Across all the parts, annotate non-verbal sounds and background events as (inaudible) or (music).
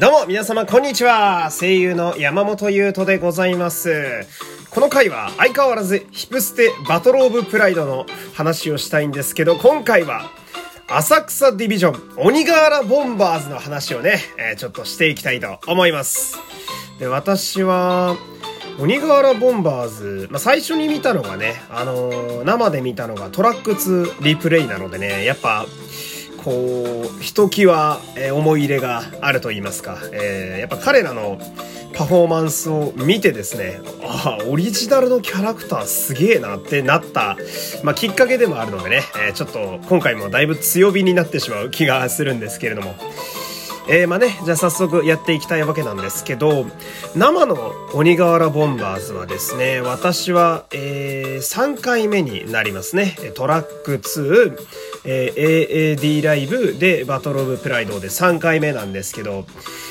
どうも皆様こんにちは。声優の山本優斗でございます。この回は相変わらずヒプステバトルオブプライドの話をしたいんですけど今回は浅草ディビジョン鬼瓦ボンバーズの話をね、えー、ちょっとしていきたいと思います。で私は鬼瓦ボンバーズ、まあ、最初に見たのがね、あのー、生で見たのがトラック2リプレイなのでね、やっぱこう、ひときわ、え、思い入れがあると言いますか、えー、やっぱ彼らのパフォーマンスを見てですね、ああ、オリジナルのキャラクターすげえなってなった、まあ、きっかけでもあるのでね、えー、ちょっと今回もだいぶ強火になってしまう気がするんですけれども、えー、まあね、じゃあ早速やっていきたいわけなんですけど、生の鬼瓦ボンバーズはですね、私は、えー、3回目になりますね。トラック2、えー、AAD ライブでバトルオブプライドで3回目なんですけど、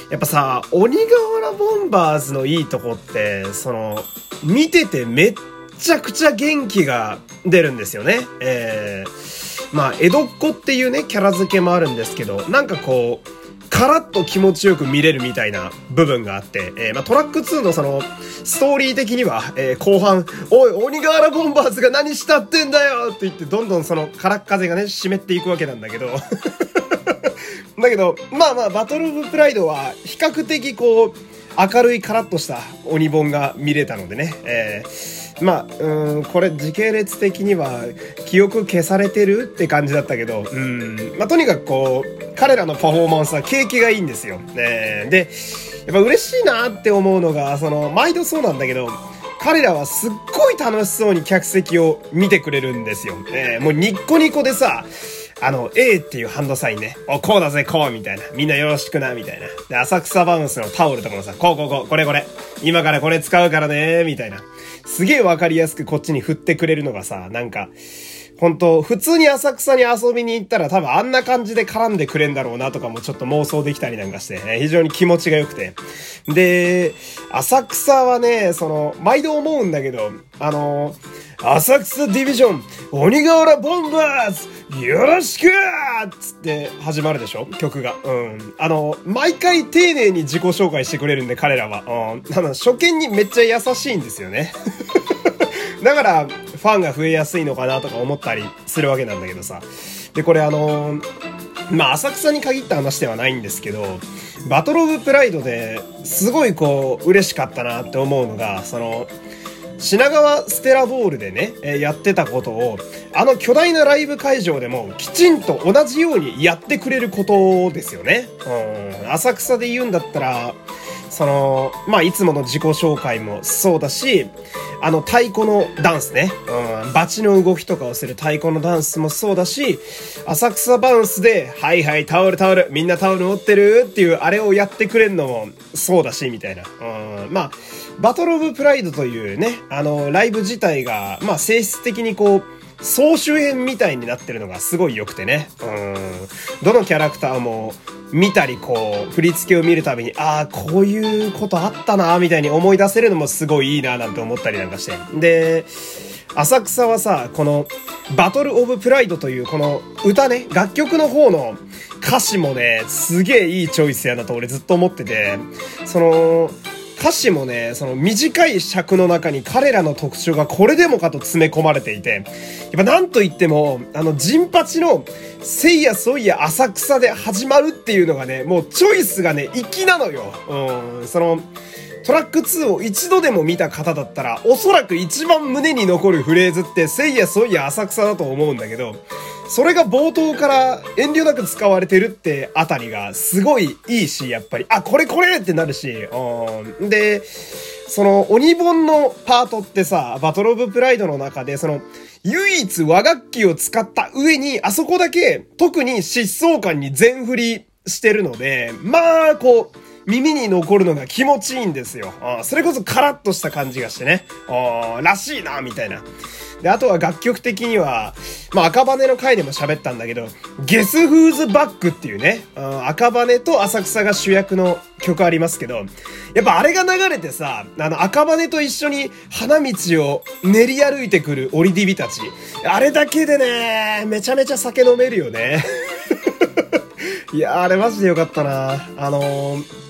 やっぱさ、鬼瓦ボンバーズのいいとこって、その、見ててめっちゃくちゃ元気が出るんですよね。えー、まあ、江戸っ子っていうね、キャラ付けもあるんですけど、なんかこう、カラッと気持ちよく見れるみたいな部分があって、えー、まあ、トラック2のその、ストーリー的には、えー、後半、おい、鬼瓦ボンバーズが何したってんだよって言って、どんどんその、空っ風がね、湿っていくわけなんだけど、(laughs) だけど、まあまあ、バトル・オブ・プライドは、比較的こう、明るいカラッとした鬼本が見れたのでね、えー、まあ、うん、これ時系列的には記憶消されてるって感じだったけど、うん、まあとにかくこう、彼らのパフォーマンスは景気がいいんですよ。えー、で、やっぱ嬉しいなって思うのが、その、毎度そうなんだけど、彼らはすっごい楽しそうに客席を見てくれるんですよ。えー、もうニッコニコでさ、あの、A っていうハンドサインね。お、こうだぜ、こうみたいな。みんなよろしくな、みたいな。で、浅草バウンスのタオルとかもさ、こうこうこう、これこれ。今からこれ使うからね、みたいな。すげえわかりやすくこっちに振ってくれるのがさ、なんか、本当普通に浅草に遊びに行ったら多分あんな感じで絡んでくれんだろうなとかもちょっと妄想できたりなんかして、非常に気持ちが良くて。で、浅草はね、その、毎度思うんだけど、あの、浅草ディビジョン、鬼瓦ボンバーズ、よろしくっつって始まるでしょ？曲が。うん。あの、毎回丁寧に自己紹介してくれるんで、彼らは。うん。あの、初見にめっちゃ優しいんですよね。(laughs) だから、ファンが増えやすいのかなとか思ったりするわけなんだけどさ。で、これあの、まあ、浅草に限った話ではないんですけど、バトルオブプライドですごいこう、嬉しかったなって思うのが、その、品川ステラボールでね、えー、やってたことを、あの巨大なライブ会場でもきちんと同じようにやってくれることですよね。うん。浅草で言うんだったら、その、まあ、いつもの自己紹介もそうだし、あの、太鼓のダンスね。うん、バチの動きとかをする太鼓のダンスもそうだし、浅草バウンスで、はいはい、タオルタオル、みんなタオル持ってる？っていう、あれをやってくれるのもそうだし、みたいな。うん、まあ、バトルオブプライドというね、あの、ライブ自体が、まあ、性質的にこう、総集編みたいになってるのがすごい良くてね。うん。どのキャラクターも見たりこう、振り付けを見るたびに、ああ、こういうことあったな、みたいに思い出せるのもすごいいいな、なんて思ったりなんかして。で、浅草はさ、この、バトルオブプライドというこの歌ね、楽曲の方の歌詞もね、すげえいいチョイスやなと俺ずっと思ってて、その、歌詞もね、その短い尺の中に彼らの特徴がこれでもかと詰め込まれていて、やっぱなんといっても、あの、ジンパチの、せいやそいや浅草で始まるっていうのがね、もうチョイスがね、粋なのよ。うん、その、トラック2を一度でも見た方だったら、おそらく一番胸に残るフレーズって、せいやそいや浅草だと思うんだけど、それが冒頭から遠慮なく使われてるってあたりがすごいいいし、やっぱり、あ、これこれってなるし、うん。で、その鬼本のパートってさ、バトルオブプライドの中で、その、唯一和楽器を使った上に、あそこだけ特に疾走感に全振りしてるので、まあ、こう、耳に残るのが気持ちいいんですよ。あそれこそカラッとした感じがしてね。あらしいな、みたいな。で、あとは楽曲的には、まあ、赤羽の回でも喋ったんだけど、ゲスフーズバックっていうね、赤羽と浅草が主役の曲ありますけど、やっぱあれが流れてさ、あの赤羽と一緒に花道を練り歩いてくるオリディビたち。あれだけでね、めちゃめちゃ酒飲めるよね。(laughs) いやあれマジでよかったな。あのー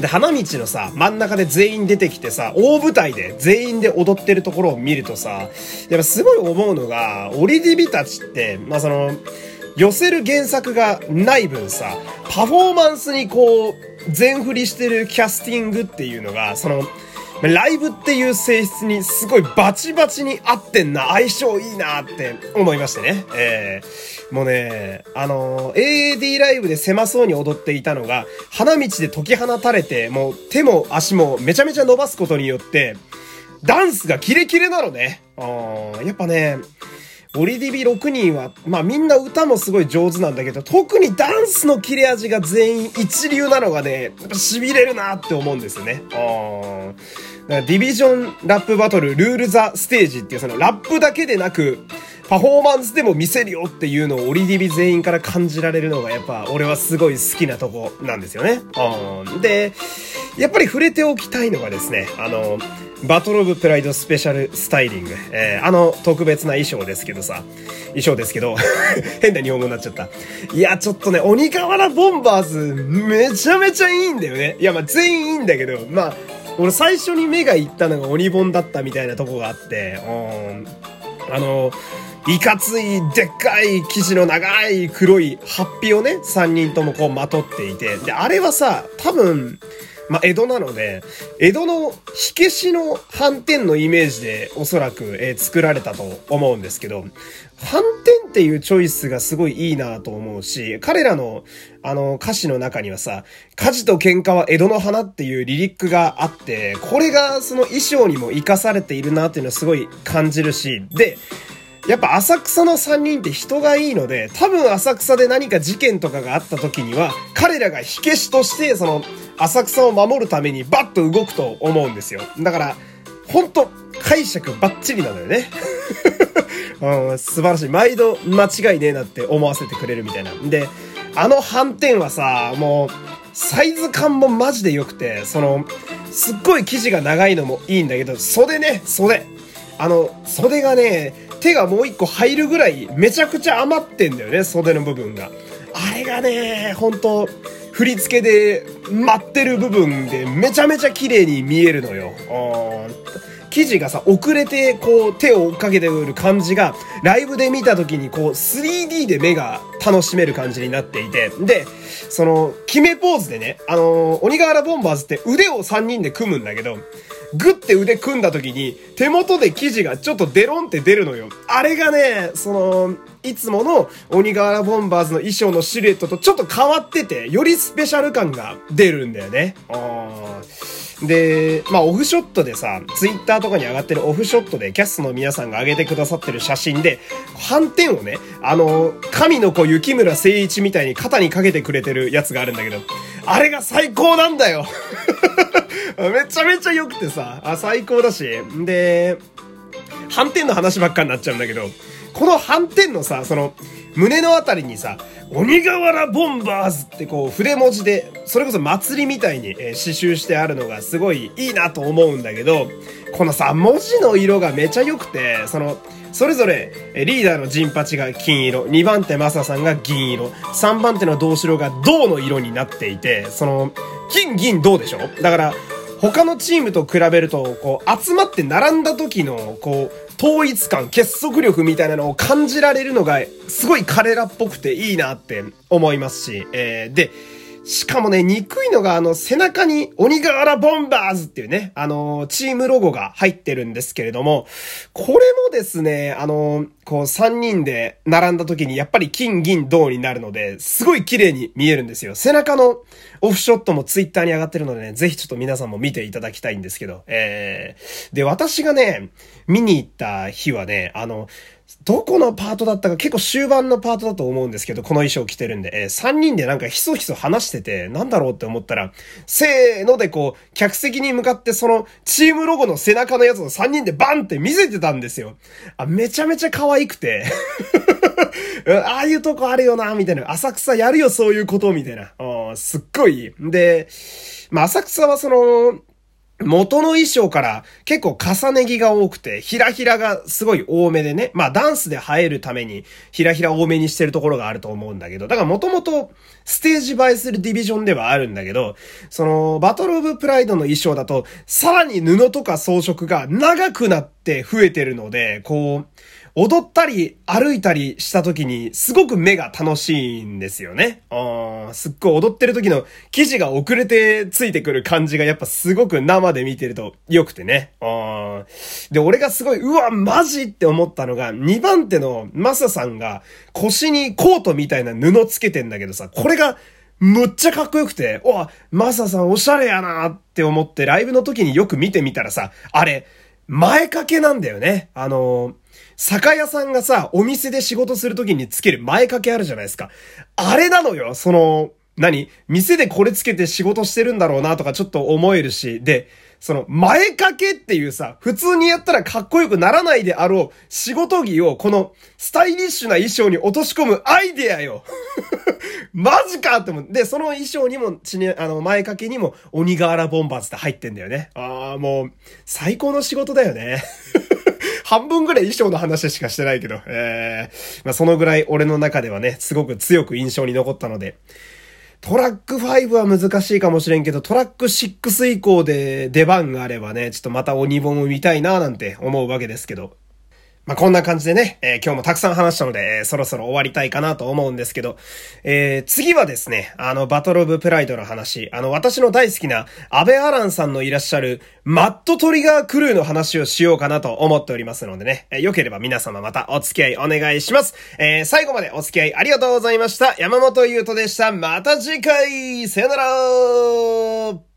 で、花道のさ、真ん中で全員出てきてさ、大舞台で全員で踊ってるところを見るとさ、やっぱすごい思うのが、オリディビたちって、まあその、寄せる原作がない分さ、パフォーマンスにこう、全振りしてるキャスティングっていうのが、その、ライブっていう性質にすごいバチバチに合ってんな、相性いいなって思いましてね。えー、もうね、あのー、AAD ライブで狭そうに踊っていたのが、花道で解き放たれて、もう手も足もめちゃめちゃ伸ばすことによって、ダンスがキレキレなのね。あやっぱね、オリディビ6人は、まあみんな歌もすごい上手なんだけど、特にダンスの切れ味が全員一流なのがね、やっぱ痺れるなって思うんですよね。ディビジョンラップバトルルールザステージっていうそのラップだけでなく、パフォーマンスでも見せるよっていうのをオリディビ全員から感じられるのがやっぱ俺はすごい好きなとこなんですよね。で、やっぱり触れておきたいのがですね、あの、バトルオブプライドスペシャルスタイリング。えー、あの特別な衣装ですけどさ、衣装ですけど、(laughs) 変な日本語になっちゃった。いや、ちょっとね、鬼瓦ボンバーズ、めちゃめちゃいいんだよね。いや、まあ全員いいんだけど、まあ、俺最初に目がいったのが鬼ボンだったみたいなとこがあって、うん、あの、いかつい、でっかい生地の長い黒いハッピーをね、3人ともこうまとっていて、で、あれはさ、多分、まあ、江戸なので、江戸の火消しの斑点のイメージでおそらく、えー、作られたと思うんですけど、斑点っていうチョイスがすごいいいなと思うし、彼らのあの歌詞の中にはさ、火事と喧嘩は江戸の花っていうリリックがあって、これがその衣装にも活かされているなっていうのをすごい感じるし、で、やっぱ浅草の3人って人がいいので、多分浅草で何か事件とかがあった時には、彼らが火消しとして、その、浅草を守るためにバッと動くと思うんですよ。だから、ほんと、解釈バッチリなのよね。(laughs) うん、素晴らしい。毎度間違いねえなって思わせてくれるみたいな。で、あの反転はさ、もう、サイズ感もマジで良くて、その、すっごい生地が長いのもいいんだけど、袖ね、袖。あの、袖がね、手がもう一個入るぐらいめちゃくちゃ余ってんだよね、袖の部分が。あれがね、本当振り付けで待ってる部分でめちゃめちゃ綺麗に見えるのよ。生地がさ、遅れてこう手を追っかけてくる感じが、ライブで見た時にこう 3D で目が楽しめる感じになっていて、で、その、決めポーズでね、あのー、鬼瓦ボンバーズって腕を3人で組むんだけど、グッて腕組んだ時に、手元で生地がちょっとデロンって出るのよ。あれがね、その、いつもの鬼瓦ボンバーズの衣装のシルエットとちょっと変わってて、よりスペシャル感が出るんだよね。で、まあオフショットでさ、ツイッターとかに上がってるオフショットでキャストの皆さんが上げてくださってる写真で、反転をね、あの、神の子雪村聖一みたいに肩にかけてくれてるやつがあるんだけど、あれが最高なんだよ。(laughs) めちゃめちゃ良くてさ、あ、最高だし。で、反転の話ばっかになっちゃうんだけど、この反転のさ、その、胸のあたりにさ、鬼瓦ボンバーズってこう筆文字で、それこそ祭りみたいに、え刺繍してあるのがすごいいいなと思うんだけど、このさ、文字の色がめちゃ良くて、その、それぞれ、リーダーの陣八が金色、2番手マサさんが銀色、3番手の銅白が銅の色になっていて、その、金銀銅でしょだから、他のチームと比べると、こう、集まって並んだ時の、こう、統一感、結束力みたいなのを感じられるのが、すごい彼らっぽくていいなって思いますし、えー、で、しかもね、憎いのが、あの、背中に鬼瓦ボンバーズっていうね、あの、チームロゴが入ってるんですけれども、これもですね、あの、こう、3人で並んだ時に、やっぱり金、銀、銅になるので、すごい綺麗に見えるんですよ。背中のオフショットもツイッターに上がってるのでね、ぜひちょっと皆さんも見ていただきたいんですけど、えー、で、私がね、見に行った日はね、あの、どこのパートだったか結構終盤のパートだと思うんですけど、この衣装着てるんで、えー、3人でなんかひそひそ話してて、なんだろうって思ったら、せーのでこう、客席に向かってその、チームロゴの背中のやつを3人でバンって見せてたんですよ。あ、めちゃめちゃ可愛い愛くて。(laughs) ああいうとこあるよな、みたいな。浅草やるよ、そういうこと、みたいな。すっごい。で、まあ、浅草はその、元の衣装から結構重ね着が多くて、ひらひらがすごい多めでね。まあダンスで映えるためにひらひら多めにしてるところがあると思うんだけど、だからもともとステージ映えするディビジョンではあるんだけど、そのバトルオブプライドの衣装だと、さらに布とか装飾が長くなって増えてるので、こう、踊ったり歩いたりした時にすごく目が楽しいんですよね。あすっごい踊ってる時の生地が遅れてついてくる感じがやっぱすごく生で見てると良くてね。あで、俺がすごい、うわ、マジって思ったのが、2番手のマサさんが腰にコートみたいな布つけてんだけどさ、これがむっちゃかっこよくて、おマサさんおしゃれやなって思ってライブの時によく見てみたらさ、あれ、前掛けなんだよね。あの酒屋さんがさ、お店で仕事するときにつける前掛けあるじゃないですか。あれなのよ、その、何？店でこれつけて仕事してるんだろうなとかちょっと思えるし、で、その前掛けっていうさ、普通にやったらかっこよくならないであろう仕事着をこのスタイリッシュな衣装に落とし込むアイデアよ (laughs) マジかって思う。で、その衣装にも、ちね、あの、前掛けにも鬼瓦ボンバーズって入ってんだよね。ああ、もう、最高の仕事だよね。(laughs) 半分ぐらい衣装の話しかしてないけど、えー、まあ、そのぐらい俺の中ではね、すごく強く印象に残ったので、トラック5は難しいかもしれんけど、トラック6以降で出番があればね、ちょっとまた鬼本を見たいななんて思うわけですけど。まあ、こんな感じでね、えー、今日もたくさん話したので、えー、そろそろ終わりたいかなと思うんですけど、えー、次はですね、あの、バトルオブプライドの話、あの、私の大好きな、安倍アランさんのいらっしゃる、マットトリガークルーの話をしようかなと思っておりますのでね、えー、よければ皆様またお付き合いお願いします。えー、最後までお付き合いありがとうございました。山本優斗でした。また次回さよなら